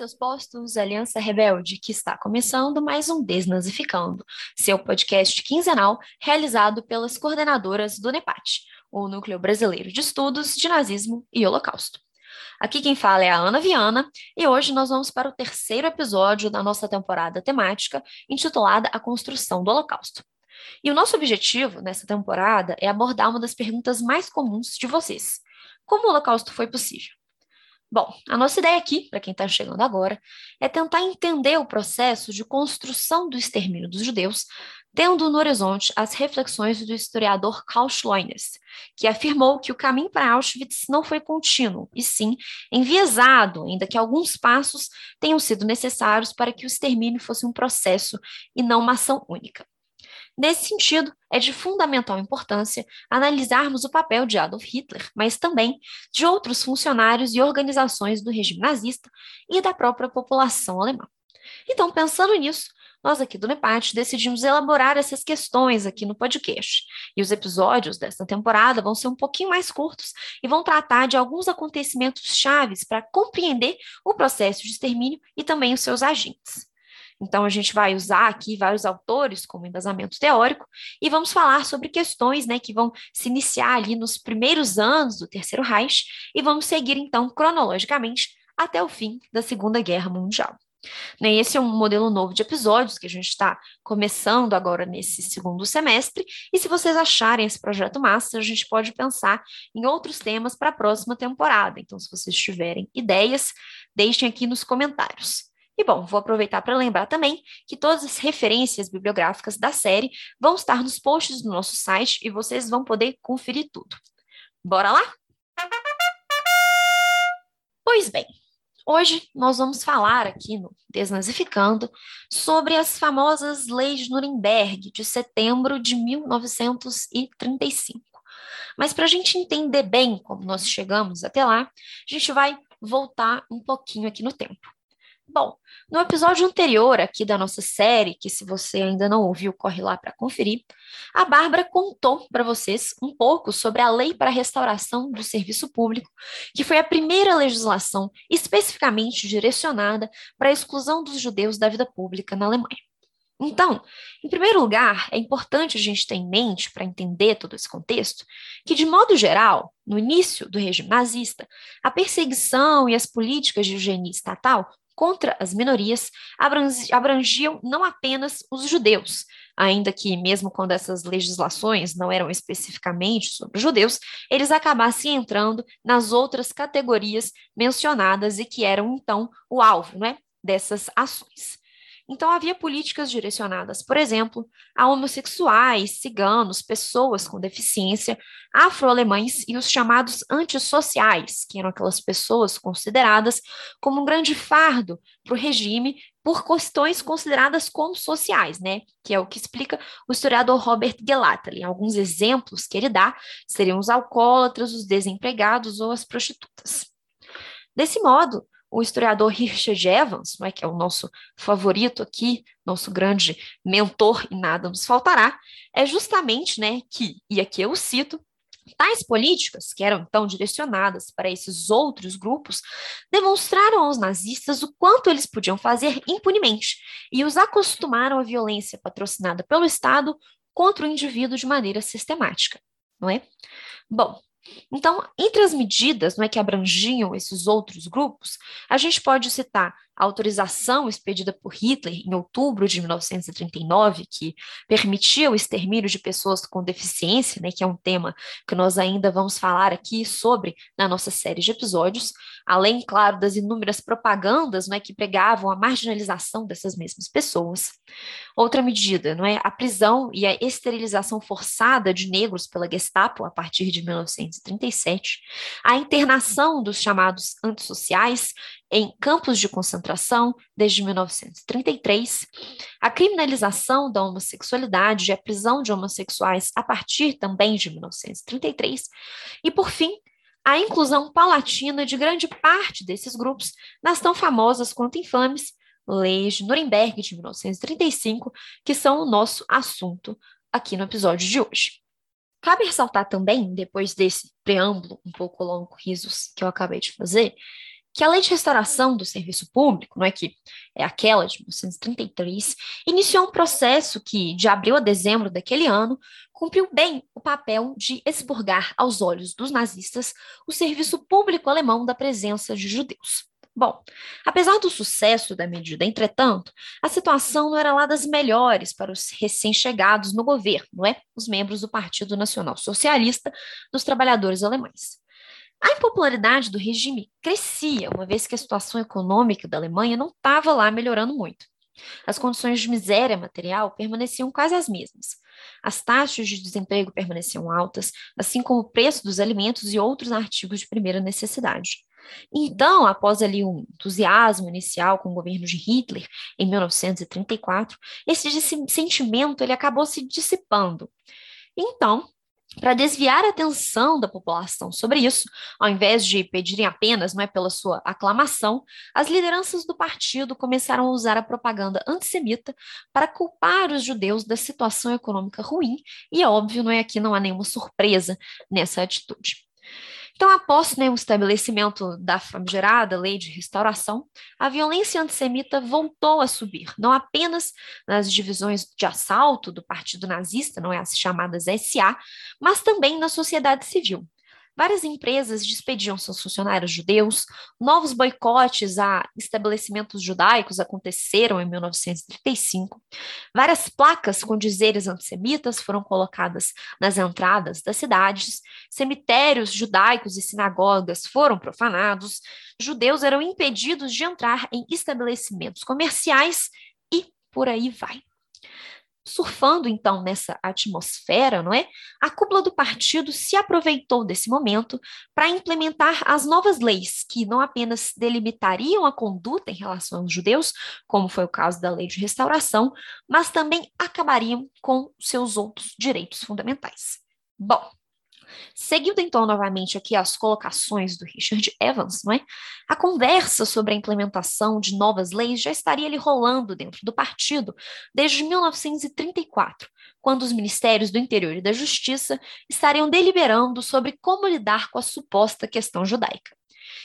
seus postos, Aliança Rebelde, que está começando mais um Desnazificando, seu podcast quinzenal realizado pelas coordenadoras do NEPAT, o Núcleo Brasileiro de Estudos de Nazismo e Holocausto. Aqui quem fala é a Ana Viana e hoje nós vamos para o terceiro episódio da nossa temporada temática intitulada A Construção do Holocausto. E o nosso objetivo nessa temporada é abordar uma das perguntas mais comuns de vocês: como o Holocausto foi possível? Bom, a nossa ideia aqui, para quem está chegando agora, é tentar entender o processo de construção do extermínio dos judeus, tendo no horizonte as reflexões do historiador Karl Schleuners, que afirmou que o caminho para Auschwitz não foi contínuo, e sim enviesado, ainda que alguns passos tenham sido necessários para que o extermínio fosse um processo e não uma ação única. Nesse sentido, é de fundamental importância analisarmos o papel de Adolf Hitler, mas também de outros funcionários e organizações do regime nazista e da própria população alemã. Então, pensando nisso, nós aqui do NEPAT decidimos elaborar essas questões aqui no podcast. E os episódios desta temporada vão ser um pouquinho mais curtos e vão tratar de alguns acontecimentos chaves para compreender o processo de extermínio e também os seus agentes. Então, a gente vai usar aqui vários autores como embasamento teórico e vamos falar sobre questões né, que vão se iniciar ali nos primeiros anos do Terceiro Reich e vamos seguir, então, cronologicamente até o fim da Segunda Guerra Mundial. Né, esse é um modelo novo de episódios que a gente está começando agora nesse segundo semestre. E se vocês acharem esse projeto massa, a gente pode pensar em outros temas para a próxima temporada. Então, se vocês tiverem ideias, deixem aqui nos comentários. E bom, vou aproveitar para lembrar também que todas as referências bibliográficas da série vão estar nos posts do nosso site e vocês vão poder conferir tudo. Bora lá? Pois bem, hoje nós vamos falar aqui no Desnazificando sobre as famosas leis de Nuremberg de setembro de 1935. Mas para a gente entender bem como nós chegamos até lá, a gente vai voltar um pouquinho aqui no tempo. Bom, no episódio anterior aqui da nossa série, que se você ainda não ouviu, corre lá para conferir, a Bárbara contou para vocês um pouco sobre a Lei para a Restauração do Serviço Público, que foi a primeira legislação especificamente direcionada para a exclusão dos judeus da vida pública na Alemanha. Então, em primeiro lugar, é importante a gente ter em mente, para entender todo esse contexto, que, de modo geral, no início do regime nazista, a perseguição e as políticas de higiene estatal contra as minorias abrangiam não apenas os judeus, ainda que, mesmo quando essas legislações não eram especificamente sobre judeus, eles acabassem entrando nas outras categorias mencionadas e que eram, então, o alvo né, dessas ações. Então, havia políticas direcionadas, por exemplo, a homossexuais, ciganos, pessoas com deficiência, afro-alemães e os chamados antissociais, que eram aquelas pessoas consideradas como um grande fardo para o regime por questões consideradas como sociais, né? Que é o que explica o historiador Robert Gelatali. Alguns exemplos que ele dá seriam os alcoólatras, os desempregados ou as prostitutas. Desse modo, o historiador Richard Evans, né, que é o nosso favorito aqui, nosso grande mentor e nada nos faltará, é justamente né, que, e aqui eu cito, Tais políticas, que eram então direcionadas para esses outros grupos, demonstraram aos nazistas o quanto eles podiam fazer impunemente e os acostumaram à violência patrocinada pelo Estado contra o indivíduo de maneira sistemática, não é? Bom, então, entre as medidas não é, que abrangiam esses outros grupos, a gente pode citar a autorização expedida por Hitler em outubro de 1939, que permitia o extermínio de pessoas com deficiência, né, que é um tema que nós ainda vamos falar aqui sobre na nossa série de episódios, além, claro, das inúmeras propagandas né, que pregavam a marginalização dessas mesmas pessoas. Outra medida, não é, a prisão e a esterilização forçada de negros pela Gestapo a partir de 1937, a internação dos chamados antissociais em campos de concentração desde 1933, a criminalização da homossexualidade e a prisão de homossexuais a partir também de 1933, e, por fim, a inclusão paulatina de grande parte desses grupos nas tão famosas quanto infames leis de Nuremberg de 1935, que são o nosso assunto aqui no episódio de hoje. Cabe ressaltar também, depois desse preâmbulo um pouco longo, risos, que eu acabei de fazer, que a Lei de Restauração do Serviço Público, não é que é aquela de 1933, iniciou um processo que, de abril a dezembro daquele ano, cumpriu bem o papel de expurgar aos olhos dos nazistas o serviço público alemão da presença de judeus. Bom, apesar do sucesso da medida, entretanto, a situação não era lá das melhores para os recém-chegados no governo, não é? Os membros do Partido Nacional Socialista dos Trabalhadores Alemães. A impopularidade do regime crescia, uma vez que a situação econômica da Alemanha não estava lá melhorando muito. As condições de miséria material permaneciam quase as mesmas. As taxas de desemprego permaneciam altas, assim como o preço dos alimentos e outros artigos de primeira necessidade. Então, após ali um entusiasmo inicial com o governo de Hitler em 1934, esse sentimento ele acabou se dissipando. Então, para desviar a atenção da população sobre isso, ao invés de pedirem apenas não é, pela sua aclamação, as lideranças do partido começaram a usar a propaganda antissemita para culpar os judeus da situação econômica ruim, e é óbvio, não é aqui não há nenhuma surpresa nessa atitude. Então, após né, o estabelecimento da famigerada lei de restauração, a violência antissemita voltou a subir, não apenas nas divisões de assalto do Partido Nazista, não é as chamadas SA, mas também na sociedade civil. Várias empresas despediam seus funcionários judeus, novos boicotes a estabelecimentos judaicos aconteceram em 1935. Várias placas com dizeres antissemitas foram colocadas nas entradas das cidades, cemitérios judaicos e sinagogas foram profanados, judeus eram impedidos de entrar em estabelecimentos comerciais e por aí vai surfando então nessa atmosfera, não é? A cúpula do partido se aproveitou desse momento para implementar as novas leis que não apenas delimitariam a conduta em relação aos judeus, como foi o caso da lei de restauração, mas também acabariam com seus outros direitos fundamentais. Bom, Seguindo então novamente aqui as colocações do Richard Evans, não é? A conversa sobre a implementação de novas leis já estaria ali rolando dentro do partido desde 1934, quando os ministérios do Interior e da Justiça estariam deliberando sobre como lidar com a suposta questão judaica.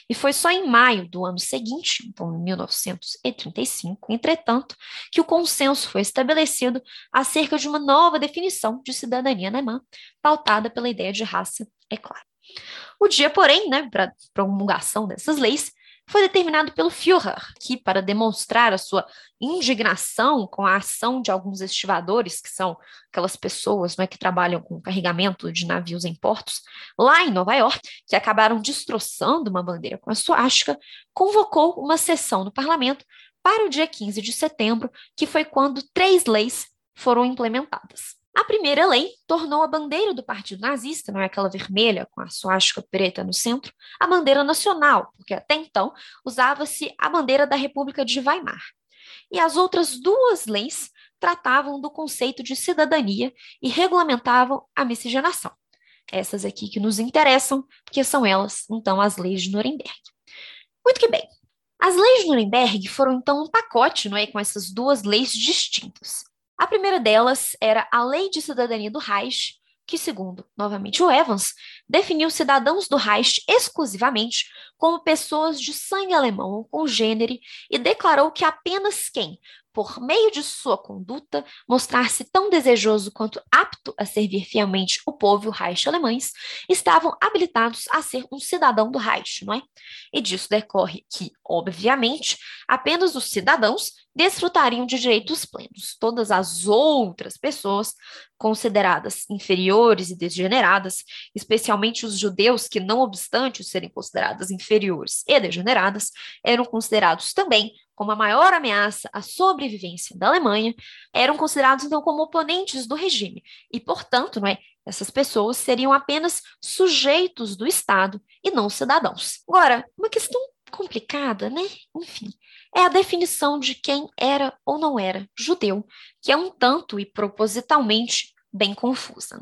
E foi só em maio do ano seguinte, então em 1935, entretanto, que o consenso foi estabelecido acerca de uma nova definição de cidadania alemã, pautada pela ideia de raça, é claro. O dia, porém, né, para promulgação dessas leis, foi determinado pelo Führer, que, para demonstrar a sua indignação com a ação de alguns estivadores, que são aquelas pessoas é, que trabalham com carregamento de navios em portos, lá em Nova York, que acabaram destroçando uma bandeira com a suástica, convocou uma sessão no parlamento para o dia 15 de setembro, que foi quando três leis foram implementadas. A primeira lei tornou a bandeira do partido nazista, não é aquela vermelha com a suástica preta no centro, a bandeira nacional, porque até então usava-se a bandeira da República de Weimar. E as outras duas leis tratavam do conceito de cidadania e regulamentavam a miscigenação. Essas aqui que nos interessam, porque são elas, então, as leis de Nuremberg. Muito que bem. As leis de Nuremberg foram, então, um pacote, não é, com essas duas leis distintas. A primeira delas era a Lei de Cidadania do Reich, que, segundo, novamente, o Evans, definiu cidadãos do Reich exclusivamente como pessoas de sangue alemão ou congênere e declarou que apenas quem, por meio de sua conduta, mostrar-se tão desejoso quanto apto a servir fielmente o povo e o Reich alemães, estavam habilitados a ser um cidadão do Reich, não é? E disso decorre que, obviamente, apenas os cidadãos desfrutariam de direitos plenos. Todas as outras pessoas consideradas inferiores e degeneradas, especialmente os judeus que, não obstante serem consideradas inferiores e degeneradas, eram considerados também como a maior ameaça à sobrevivência da Alemanha, eram considerados então como oponentes do regime e, portanto, não é, essas pessoas seriam apenas sujeitos do Estado e não cidadãos. Agora, uma questão complicada, né? Enfim, é a definição de quem era ou não era judeu, que é um tanto e propositalmente bem confusa.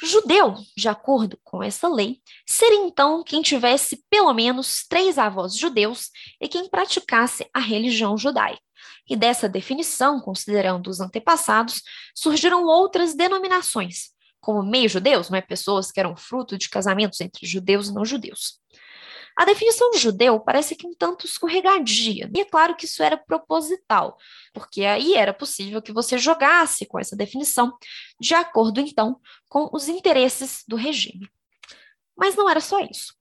Judeu, de acordo com essa lei, seria então quem tivesse pelo menos três avós judeus e quem praticasse a religião judaica. E dessa definição, considerando os antepassados, surgiram outras denominações, como meio-judeus, não é? pessoas que eram fruto de casamentos entre judeus e não judeus. A definição de judeu parece que um tanto escorregadia, e é claro que isso era proposital, porque aí era possível que você jogasse com essa definição, de acordo então com os interesses do regime. Mas não era só isso.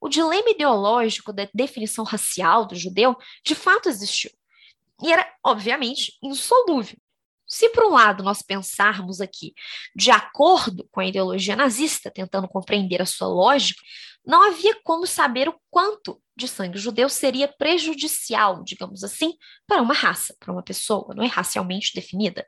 O dilema ideológico da definição racial do judeu de fato existiu. E era, obviamente, insolúvel. Se, por um lado, nós pensarmos aqui de acordo com a ideologia nazista, tentando compreender a sua lógica, não havia como saber o quanto de sangue judeu seria prejudicial, digamos assim, para uma raça, para uma pessoa, não é racialmente definida.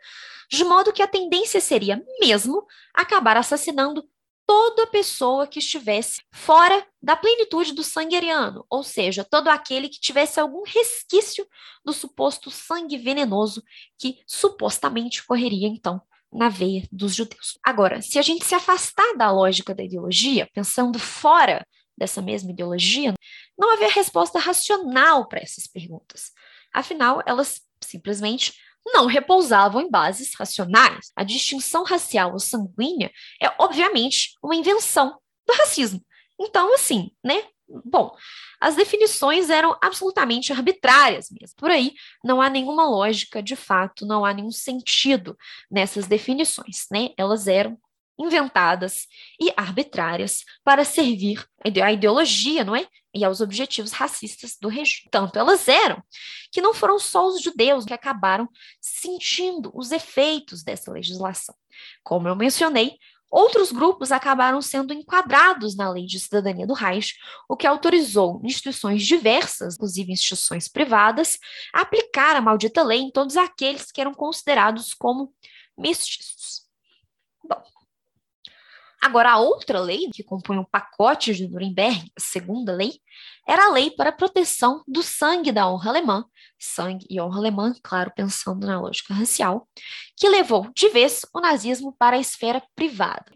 De modo que a tendência seria mesmo acabar assassinando toda pessoa que estivesse fora da plenitude do sangue ariano, ou seja, todo aquele que tivesse algum resquício do suposto sangue venenoso que supostamente correria então na veia dos judeus. Agora, se a gente se afastar da lógica da ideologia, pensando fora dessa mesma ideologia, não havia resposta racional para essas perguntas. Afinal, elas simplesmente não repousavam em bases racionais. A distinção racial ou sanguínea é, obviamente, uma invenção do racismo. Então, assim, né? Bom, as definições eram absolutamente arbitrárias mesmo. Por aí, não há nenhuma lógica, de fato, não há nenhum sentido nessas definições, né? Elas eram inventadas e arbitrárias para servir à ideologia, não é? E aos objetivos racistas do regime. Tanto elas eram que não foram só os judeus que acabaram sentindo os efeitos dessa legislação. Como eu mencionei, Outros grupos acabaram sendo enquadrados na Lei de Cidadania do Reich, o que autorizou instituições diversas, inclusive instituições privadas, a aplicar a maldita lei em todos aqueles que eram considerados como mestiços. Agora, a outra lei que compunha o pacote de Nuremberg, a segunda lei, era a lei para a proteção do sangue da honra alemã, sangue e honra alemã, claro, pensando na lógica racial, que levou de vez o nazismo para a esfera privada.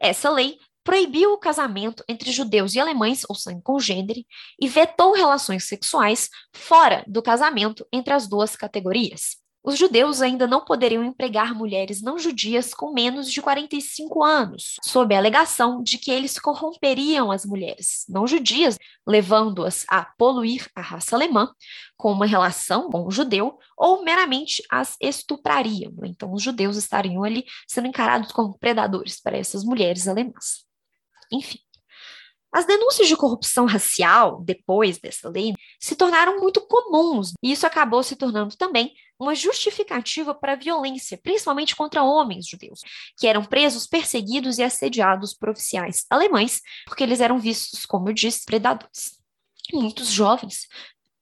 Essa lei proibiu o casamento entre judeus e alemães, ou sangue congênere, e vetou relações sexuais fora do casamento entre as duas categorias. Os judeus ainda não poderiam empregar mulheres não judias com menos de 45 anos, sob a alegação de que eles corromperiam as mulheres não judias, levando-as a poluir a raça alemã com uma relação com o judeu ou meramente as estuprariam. Então, os judeus estariam ali sendo encarados como predadores para essas mulheres alemãs. Enfim. As denúncias de corrupção racial, depois dessa lei, se tornaram muito comuns, e isso acabou se tornando também uma justificativa para a violência, principalmente contra homens judeus, que eram presos, perseguidos e assediados por oficiais alemães, porque eles eram vistos, como eu disse, predadores. Muitos jovens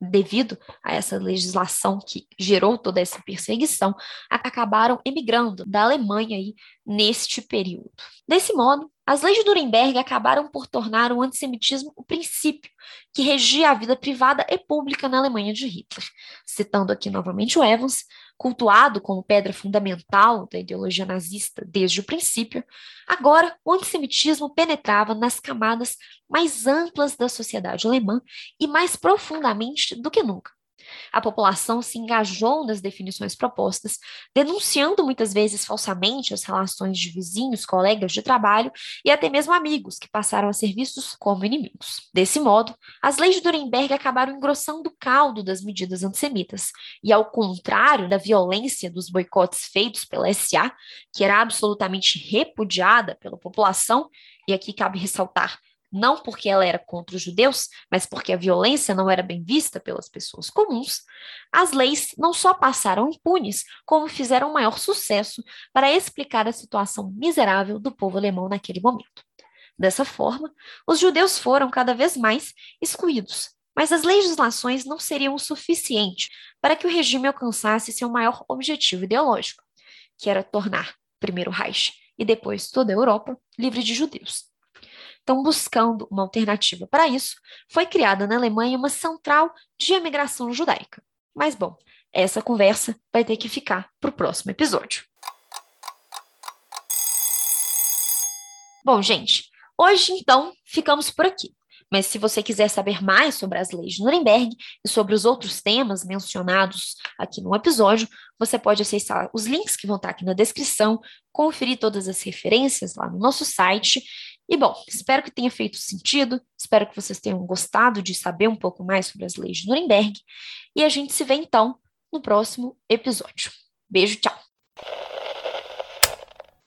devido a essa legislação que gerou toda essa perseguição, acabaram emigrando da Alemanha aí neste período. Desse modo, as leis de Nuremberg acabaram por tornar o antissemitismo o princípio que regia a vida privada e pública na Alemanha de Hitler. Citando aqui novamente o Evans, cultuado como pedra fundamental da ideologia nazista desde o princípio, agora o antissemitismo penetrava nas camadas mais amplas da sociedade alemã e mais profundamente do que nunca. A população se engajou nas definições propostas, denunciando muitas vezes falsamente as relações de vizinhos, colegas de trabalho e até mesmo amigos que passaram a ser vistos como inimigos. Desse modo, as leis de Nuremberg acabaram engrossando o caldo das medidas antissemitas, e ao contrário da violência dos boicotes feitos pela SA, que era absolutamente repudiada pela população, e aqui cabe ressaltar não porque ela era contra os judeus, mas porque a violência não era bem vista pelas pessoas comuns, as leis não só passaram impunes, como fizeram maior sucesso para explicar a situação miserável do povo alemão naquele momento. Dessa forma, os judeus foram cada vez mais excluídos, mas as legislações não seriam o suficiente para que o regime alcançasse seu maior objetivo ideológico, que era tornar primeiro o Reich e depois toda a Europa livre de judeus. Então, buscando uma alternativa para isso, foi criada na Alemanha uma central de imigração judaica. Mas, bom, essa conversa vai ter que ficar para o próximo episódio. Bom, gente, hoje então ficamos por aqui. Mas se você quiser saber mais sobre as leis de Nuremberg e sobre os outros temas mencionados aqui no episódio, você pode acessar os links que vão estar aqui na descrição, conferir todas as referências lá no nosso site E bom, espero que tenha feito sentido, espero que vocês tenham gostado de saber um pouco mais sobre as leis de Nuremberg, e a gente se vê então no próximo episódio. Beijo, tchau!